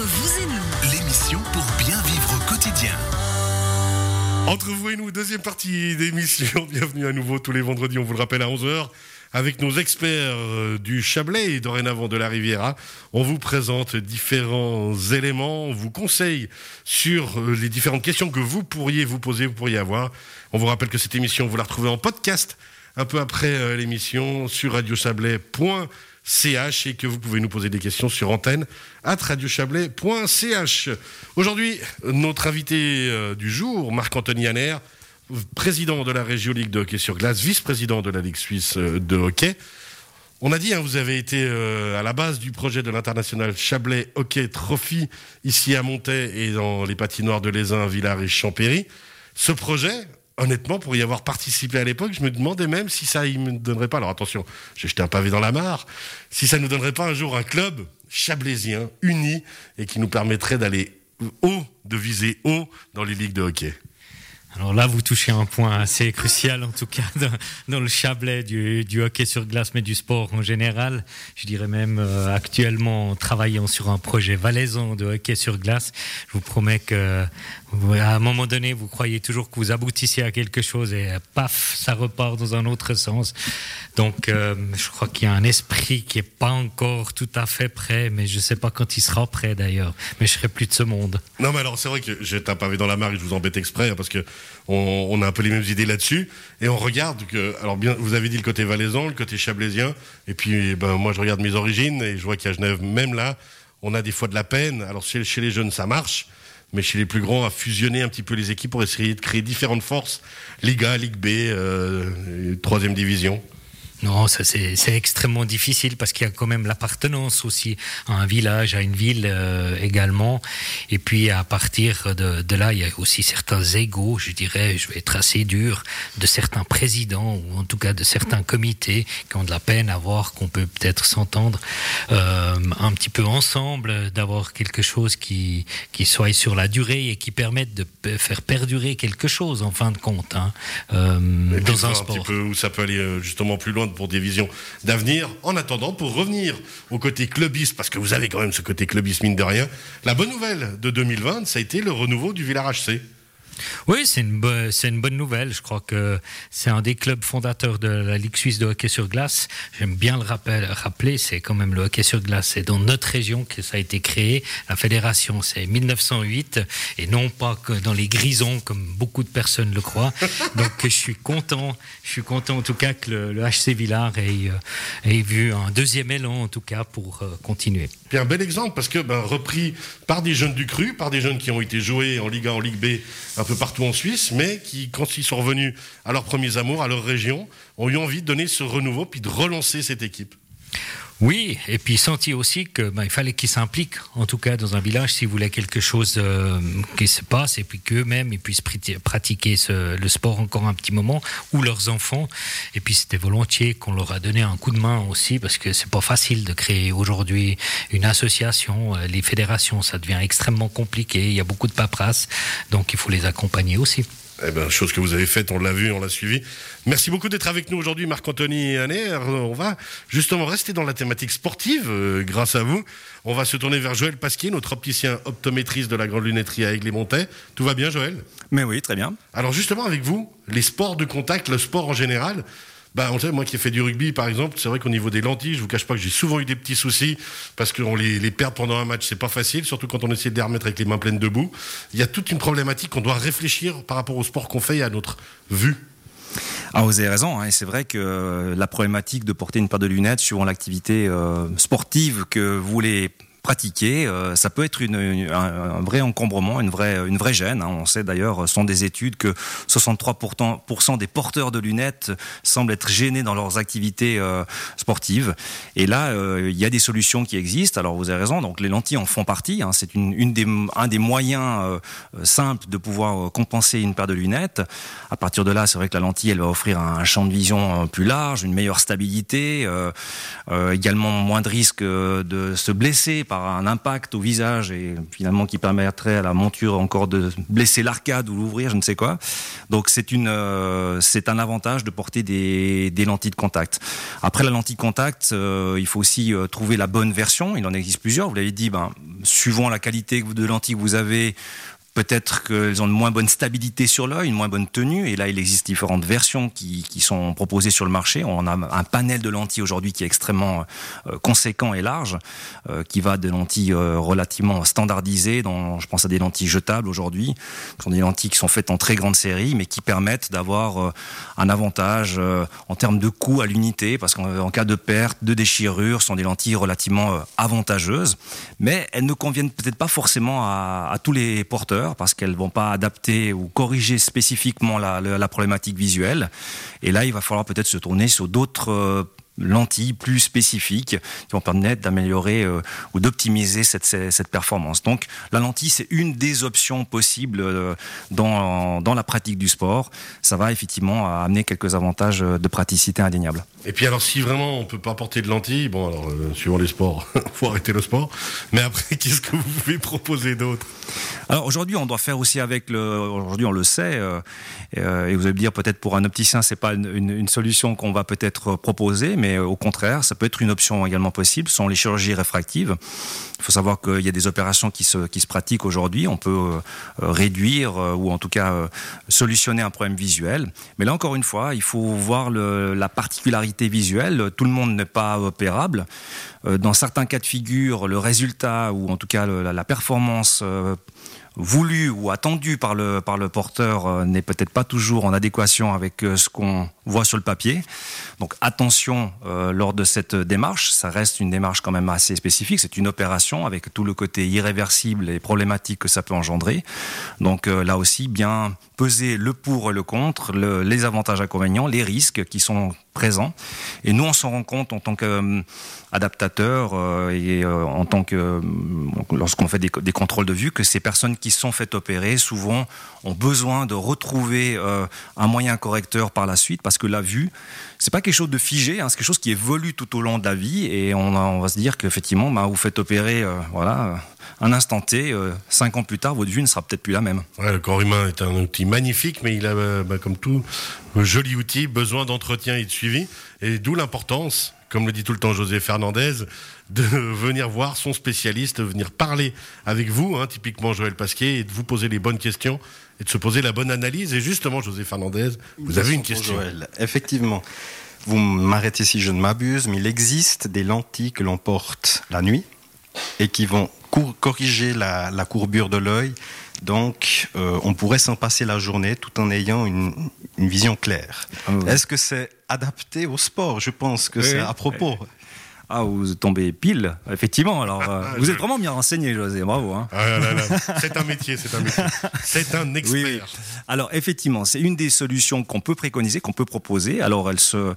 Entre vous et nous, l'émission pour bien vivre au quotidien. Entre vous et nous, deuxième partie d'émission. Bienvenue à nouveau tous les vendredis, on vous le rappelle, à 11h. Avec nos experts euh, du Chablais et dorénavant de la Riviera, on vous présente différents éléments, on vous conseille sur euh, les différentes questions que vous pourriez vous poser, vous pourriez avoir. On vous rappelle que cette émission, vous la retrouvez en podcast un peu après euh, l'émission sur radiochablais.ch et que vous pouvez nous poser des questions sur antenne at radiochablais.ch. Aujourd'hui, notre invité du jour, Marc-Anthony Hanner, président de la Région Ligue de hockey sur glace, vice-président de la Ligue suisse de hockey. On a dit, hein, vous avez été euh, à la base du projet de l'international Chablais Hockey Trophy ici à Montaix et dans les patinoires de Lézin, Villars et Champéry. Ce projet, honnêtement, pour y avoir participé à l'époque, je me demandais même si ça ne me donnerait pas, alors attention, j'ai jeté un pavé dans la mare, si ça nous donnerait pas un jour un club chablaisien uni et qui nous permettrait d'aller haut, de viser haut dans les ligues de hockey. Alors là, vous touchez un point assez crucial, en tout cas, dans, le chablais du, hockey sur glace, mais du sport en général. Je dirais même euh, actuellement, travaillant sur un projet valaisan de hockey sur glace, je vous promets que à un moment donné, vous croyez toujours que vous aboutissez à quelque chose et paf, ça repart dans un autre sens. Donc, euh, je crois qu'il y a un esprit qui est pas encore tout à fait prêt, mais je ne sais pas quand il sera prêt d'ailleurs. Mais je serai plus de ce monde. Non, mais alors c'est vrai que j'ai un pavé dans la mare et je vous embête exprès hein, parce que on, a un peu les mêmes idées là-dessus et on regarde que, alors bien, vous avez dit le côté valaisan, le côté chablaisien, et puis ben moi je regarde mes origines et je vois qu'à Genève, même là, on a des fois de la peine. Alors chez, chez les jeunes, ça marche mais chez les plus grands, à fusionner un petit peu les équipes pour essayer de créer différentes forces, Liga, Ligue B, euh, troisième division. Non, ça c'est extrêmement difficile parce qu'il y a quand même l'appartenance aussi à un village, à une ville euh, également. Et puis à partir de, de, là, il y a aussi certains égaux, je dirais, je vais être assez dur, de certains présidents ou en tout cas de certains comités qui ont de la peine à voir qu'on peut peut-être s'entendre euh, un petit peu ensemble, d'avoir quelque chose qui, qui soit sur la durée et qui permette de faire perdurer quelque chose en fin de compte hein, euh, dans un sport. Un petit peu où ça peut aller justement plus loin pour des visions d'avenir. En attendant, pour revenir au côté clubiste, parce que vous avez quand même ce côté clubiste mine de rien, la bonne nouvelle de 2020, ça a été le renouveau du Village HC. Oui, c'est une, bonne nouvelle. Je crois que c'est un des clubs fondateurs de la Ligue suisse de hockey sur glace. J'aime bien le rappeler, c'est quand même le hockey sur glace. C'est dans notre région que ça a été créé. La fédération, c'est 1908 et non pas que dans les grisons comme beaucoup de personnes le croient. Donc je suis content, je suis content en tout cas que le, HC Villard ait, euh, ait, vu un deuxième élan en tout cas pour euh, continuer. Puis un bel exemple parce que ben, repris par des jeunes du cru, par des jeunes qui ont été joués en Ligue 1, en Ligue B, un peu partout en Suisse, mais qui, quand ils sont revenus à leurs premiers amours, à leur région, ont eu envie de donner ce renouveau puis de relancer cette équipe. Oui, et puis senti aussi que ben, il fallait qu'ils s'impliquent, en tout cas dans un village, s'ils voulaient quelque chose euh, qui se passe, et puis qu'eux-mêmes ils puissent pratiquer le sport encore un petit moment, ou leurs enfants. Et puis c'était volontiers qu'on leur a donné un coup de main aussi, parce que c'est pas facile de créer aujourd'hui une association. Euh, les fédérations, ça devient extrêmement compliqué. Il y a beaucoup de paperasse, donc il faut les accompagner aussi. Eh ben, chose que vous avez faite, on l'a vu, on l'a suivi. Merci beaucoup d'être avec nous aujourd'hui, Marc-Anthony Hanner. On va justement rester dans la thématique sportive, euh, grâce à vous. On va se tourner vers Joël Pasquier, notre opticien optométriste de la Grande Lunetterie à Aigle-et-Montais. Tout va bien, Joël? Mais oui, très bien. Alors justement, avec vous, les sports de contact, le sport en général, bah, moi qui ai fait du rugby, par exemple, c'est vrai qu'au niveau des lentilles, je vous cache pas que j'ai souvent eu des petits soucis parce qu'on les, perd pendant un match, c'est pas facile, surtout quand on essaie de les remettre avec les mains pleines de boue. Il y a toute une problématique qu'on doit réfléchir par rapport au sport qu'on fait et à notre vue. Ah, vous avez raison, hein, et c'est vrai que la problématique de porter une paire de lunettes suivant l'activité euh, sportive que vous voulez pratiquer, euh, ça peut être un, vrai encombrement, une vraie, une vraie gêne. Hein. On sait d'ailleurs, ce sont des études, que 63% des porteurs de lunettes semblent être gênés dans leurs activités euh, sportives. Et là, euh, il y a des solutions qui existent. Alors vous avez raison, donc les lentilles en font partie. Hein. C'est une, une des, un des moyens simples de pouvoir compenser une paire de lunettes. À partir de là, c'est vrai que la lentille, elle va offrir un champ de vision plus large, une meilleure stabilité, également moins de risque de se blesser par un impact au visage et finalement qui permettrait à la monture encore de blesser l'arcade ou l'ouvrir, je ne sais quoi. Donc c'est une, euh, c'est un avantage de porter des, des, lentilles de contact. Après la lentille de contact, euh, il faut aussi euh, trouver la bonne version. Il en existe plusieurs. Vous l'avez dit, ben suivant la qualité de lentilles que vous avez, Peut-être qu'elles ont une moins bonne stabilité sur l'œil, une moins bonne tenue. Et là, il existe différentes versions qui, sont proposées sur le marché. On a un panel de lentilles aujourd'hui qui est extrêmement euh, conséquent et large, euh, qui va de lentilles euh, relativement standardisées, dont je pense à des lentilles jetables aujourd'hui, qui sont des lentilles qui sont faites en très grande série, mais qui permettent d'avoir un avantage en termes de coût à l'unité, parce qu'en cas de perte, de déchirure, ce sont des lentilles relativement avantageuses. Mais elles ne conviennent peut-être pas forcément à tous les porteurs parce qu'elles vont pas adapter ou corriger spécifiquement la, la, problématique visuelle. Et là, il va falloir peut-être se tourner sur d'autres euh, lentilles plus spécifiques qui vont permettre d'améliorer euh, ou d'optimiser cette, cette, performance. Donc la lentille, c'est une des options possibles euh, dans, dans la pratique du sport. Ça va effectivement amener quelques avantages de praticité indéniables. Et puis alors si vraiment on peut pas porter de lentilles, bon alors euh, suivant les sports, faut arrêter le sport. Mais après, qu'est-ce que vous pouvez proposer d'autre? Alors aujourd'hui, on doit faire aussi avec le. Aujourd'hui, on le sait. Euh, euh, et vous allez me dire peut-être pour un opticien, c'est pas une, une solution qu'on va peut-être proposer, mais au contraire, ça peut être une option également possible. Sont les chirurgies réfractives. Il faut savoir qu'il y a des opérations qui se, qui se pratiquent aujourd'hui. On peut euh, réduire euh, ou en tout cas euh, solutionner un problème visuel. Mais là encore une fois, il faut voir la particularité visuelle. Tout le monde n'est pas opérable. Dans certains cas de figure, le résultat ou en tout cas la performance voulu ou attendu par le, par le porteur euh, n'est peut-être pas toujours en adéquation avec euh, ce qu'on voit sur le papier. Donc attention euh, lors de cette démarche, ça reste une démarche quand même assez spécifique, c'est une opération avec tout le côté irréversible et problématique que ça peut engendrer. Donc là aussi, bien peser le pour et le contre, le, les avantages, inconvénients, les risques qui sont présents. Et nous, on s'en rend compte en tant qu'adaptateur euh, et euh, en tant que euh, lorsqu'on fait des, contrôles de vue, que ces personnes qui sont faites opérer souvent ont besoin de retrouver un moyen correcteur par la suite, parce que la vue, c'est pas quelque chose de figé, hein, c'est quelque chose qui évolue tout au long de la vie, et on, on va se dire qu'effectivement, bah, vous faites opérer, voilà un instant T, euh, cinq ans plus tard, votre vue ne sera peut-être plus la même. Ouais, le corps humain est un outil magnifique, mais il a, bah, comme tout joli outil, besoin d'entretien et de suivi. Et d'où l'importance, comme le dit tout le temps José Fernandez, de venir voir son spécialiste, venir parler avec vous, hein, typiquement Joël Pasquier, et de vous poser les bonnes questions et de se poser la bonne analyse. Et justement, José Fernandez, vous avez une question. Joël. Effectivement. Vous m'arrêtez si je ne m'abuse, mais il existe des lentilles que l'on porte la nuit et qui vont corriger la, la courbure de l'œil. Donc, euh, on pourrait s'en passer la journée tout en ayant une, une vision claire. Ah oui. Est-ce que c'est adapté au sport? Je pense que Oui, c'est à propos. Ah, vous tombez pile, effectivement. Alors, euh, Ah, vous je- êtes vraiment bien renseigné, José. Bravo. Hein. Ah. C'est un métier, c'est un métier. C'est un expert. Oui, oui. Alors effectivement, c'est une des solutions qu'on peut préconiser, qu'on peut proposer. Alors elle se,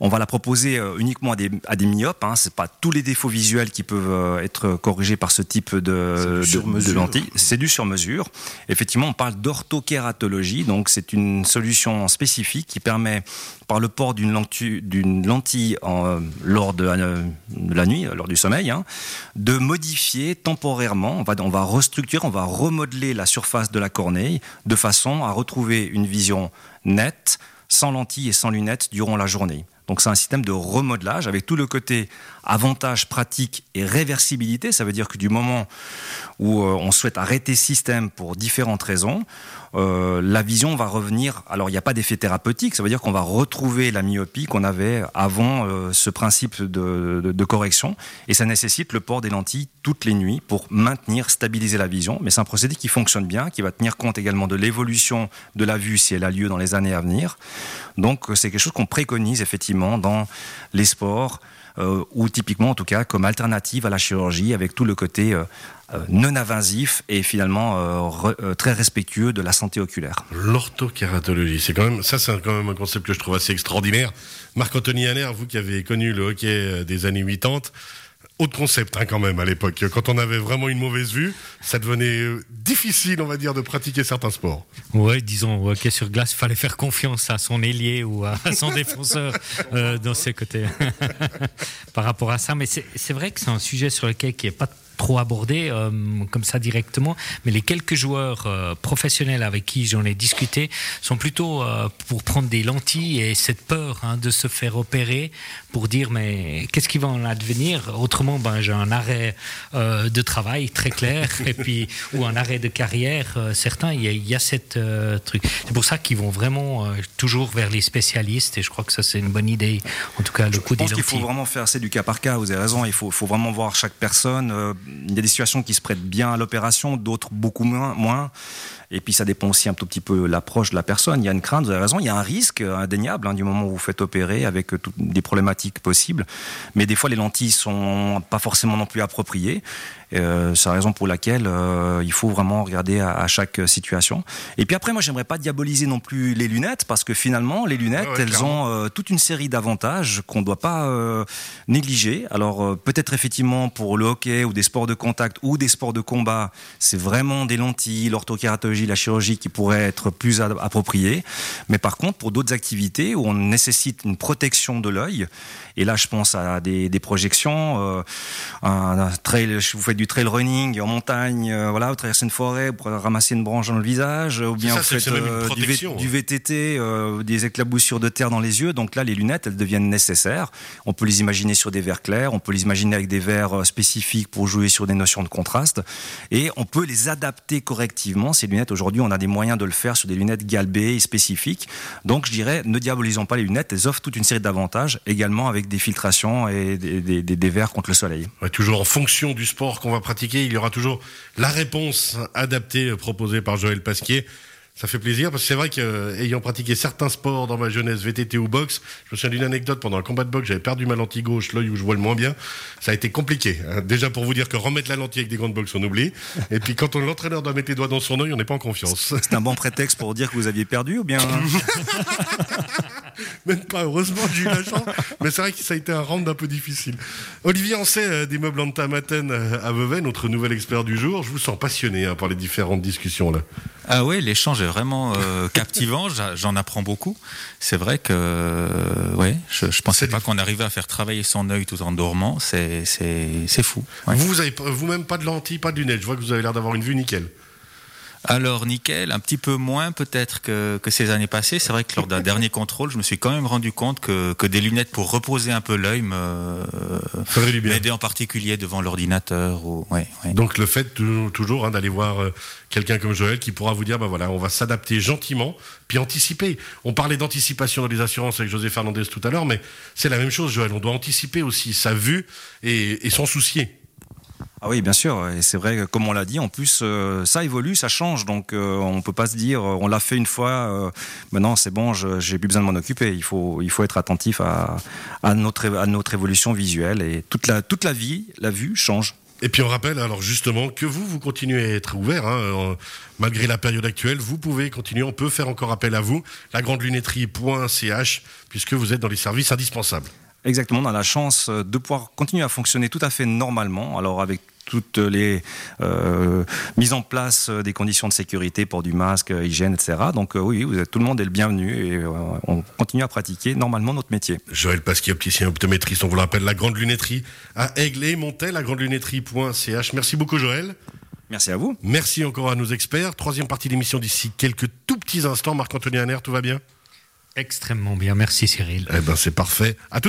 on va la proposer euh, uniquement à des, à des myopes. Hein. C'est pas tous les défauts visuels qui peuvent euh, être corrigés par ce type de, de- de lentilles. C'est du sur mesure. Effectivement, on parle d'orthokératologie, donc c'est une solution spécifique qui permet par le port d'une lentille, lentille en, lors de la, de la nuit, euh, lors du sommeil, hein, de modifier temporairement, on va, on va restructurer, on va remodeler la surface de la corneille de façon à retrouver une vision nette, sans lentilles et sans lunettes durant la journée. Donc c'est un système de remodelage avec tout le côté avantage pratique et réversibilité. Ça veut dire que du moment où euh, on souhaite arrêter ce système pour différentes raisons, euh, la vision va revenir. Alors il n'y a pas d'effet thérapeutique, ça veut dire qu'on va retrouver la myopie qu'on avait avant euh, ce principe de, correction. Et ça nécessite le port des lentilles toutes les nuits pour maintenir, stabiliser la vision. Mais c'est un procédé qui fonctionne bien, qui va tenir compte également de l'évolution de la vue si elle a lieu dans les années à venir. Donc c'est quelque chose qu'on préconise effectivement dans les sports euh, ou typiquement en tout cas comme alternative à la chirurgie avec tout le côté euh, euh, non invasif et finalement très respectueux de la santé oculaire. L'orthokératologie, c'est quand même ça, c'est quand même un concept que je trouve assez extraordinaire. Marc-Anthony Haller, vous qui avez connu le hockey des années 80, autre concept hein, quand même à l'époque. Quand on avait vraiment une mauvaise vue, ça devenait euh, difficile, on va dire, de pratiquer certains sports. Ouais, disons, au sur glace, fallait faire confiance à son ailier ou à son défenseur euh, dans ses côtés par rapport à ça. Mais c'est vrai que c'est un sujet sur lequel qui est pas trop abordé euh, comme ça directement, mais les quelques joueurs euh, professionnels avec qui j'en ai discuté sont plutôt euh, pour prendre des lentilles et cette peur hein, de se faire opérer pour dire mais qu'est-ce qui va en advenir? Autrement, ben, j'ai un arrêt euh, de travail très clair et puis ou un arrêt de carrière. euh, certains, il y y a cette euh, truc. C'est pour ça qu'ils vont vraiment euh, toujours vers les spécialistes et je crois que ça c'est une bonne idée. En tout cas, le coup Je des pense qu'il faut lentilles. vraiment faire c'est du cas par cas. Vous avez raison. Il faut, faut vraiment voir chaque personne. Il y a des situations qui se prêtent bien à l'opération, d'autres beaucoup moins. Et puis ça dépend aussi un tout petit peu l'approche de la personne. Il y a une crainte, vous avez raison. Il y a un risque indéniable hein, du moment où vous faites opérer avec euh, toutes des problématiques possibles. Mais des fois, les lentilles sont pas forcément non plus appropriées. Euh, c'est la raison pour laquelle euh, il faut vraiment regarder à, à chaque situation. Et puis après, moi, j'aimerais pas diaboliser non plus les lunettes parce que finalement, les lunettes, ouais, elles clairement. ont euh, toute une série d'avantages qu'on ne doit pas négliger. Alors peut-être effectivement pour le hockey ou des sports de contact ou des sports de combat, c'est vraiment des lentilles, l'orthokératologie, la chirurgie qui pourraient être plus appropriées. Mais par contre, pour d'autres activités où on nécessite une protection de l'œil, et là je pense à des, des projections, un, un trail, vous faites du trail running en montagne, euh, voilà, vous traversez une forêt pour ramasser une branche dans le visage, ou bien ça, vous faites euh, du, V- protection, du. VTT, euh, des éclaboussures de terre dans les yeux. Donc là, les lunettes, elles deviennent nécessaires. On peut les imaginer sur des verres clairs, on peut les imaginer avec des verres euh, spécifiques pour jouer sur des notions de contraste. Et on peut les adapter correctivement. Ces lunettes, aujourd'hui, on a des moyens de le faire sur des lunettes galbées et spécifiques. Donc je dirais, ne diabolisons pas les lunettes. Elles offrent toute une série d'avantages, également avec des filtrations et des, des- des- des verres contre le soleil. Ouais, toujours en fonction du sport qu'on va pratiquer, il y aura toujours la réponse adaptée euh, proposée par Joël Pasquier. Ça fait plaisir parce que c'est vrai qu'ayant pratiqué certains sports dans ma jeunesse, VTT ou boxe, je me souviens d'une anecdote pendant un combat de boxe, j'avais perdu ma lentille gauche, l'œil où je vois le moins bien. Ça a été compliqué. hein. Déjà pour vous dire que remettre la lentille avec des gants de boxe, on oublie. Et puis quand on- l'entraîneur doit mettre les doigts dans son œil, on n'est pas en confiance. C'est un bon prétexte pour dire que vous aviez perdu ou bien Même pas, heureusement, j'ai eu la chance. Mais c'est vrai que ça a été un round un peu difficile. Olivier Ancet, euh, des meubles en Tamaten euh, à Vevey, notre nouvel expert du jour. Je vous sens passionné hein, par les différentes discussions là. Ah oui, l'échange est vraiment euh, captivant. J'en apprends beaucoup. C'est vrai que, euh, ouais, je, je pensais pas qu'on arrivait à faire travailler son œil tout en dormant. C'est, c'est, c'est fou. ouais. Vous, vous avez vous-même pas de lentilles, pas de lunettes. Je vois que vous avez l'air d'avoir une vue nickel. Alors nickel, un petit peu moins peut-être que, que ces années passées. C'est vrai que lors d'un dernier contrôle, je me suis quand même rendu compte que, que des lunettes pour reposer un peu l'œil m'aidaient en particulier devant l'ordinateur. Ou, ouais, ouais. Donc le fait tou- toujours hein, d'aller voir euh, quelqu'un comme Joël qui pourra vous dire, bah voilà, on va s'adapter gentiment, puis anticiper. On parlait d'anticipation dans les assurances avec José Fernandez tout à l'heure, mais c'est la même chose, Joël. On doit anticiper aussi sa vue et, et s'en soucier. Ah oui, bien sûr. Et c'est vrai comme on l'a dit, en plus, euh, ça évolue, ça change. Donc, euh, on peut pas se dire, euh, on l'a fait une fois, euh, maintenant c'est bon, je- j'ai plus besoin de m'en occuper. Il faut, il faut être attentif à, à, notre, à notre évolution visuelle. Et toute la, toute la vie, la vue change. Et puis on rappelle alors justement que vous, vous continuez à être ouvert, hein, euh, malgré la période actuelle, vous pouvez continuer, on peut faire encore appel à vous, la grande lunetterie.ch, puisque vous êtes dans les services indispensables. Exactement, on a la chance euh, de pouvoir continuer à fonctionner tout à fait normalement. Alors, avec toutes les euh, mises en place des conditions de sécurité pour du masque, hygiène, etc. Donc, euh, oui, vous êtes, tout le monde est le bienvenu et euh, on continue à pratiquer normalement notre métier. Joël Pasquier, opticien optométriste, on vous le rappelle, la grande lunetterie à Aigle et Montel, la grande lunetterie.ch. Merci beaucoup Joël. Merci à vous. Merci encore à nos experts. Troisième partie de l'émission d'ici quelques tout petits instants. Marc-Anthony Hanner, tout va bien? Extrêmement bien, merci Cyril. Eh ben c'est parfait. À tout de suite.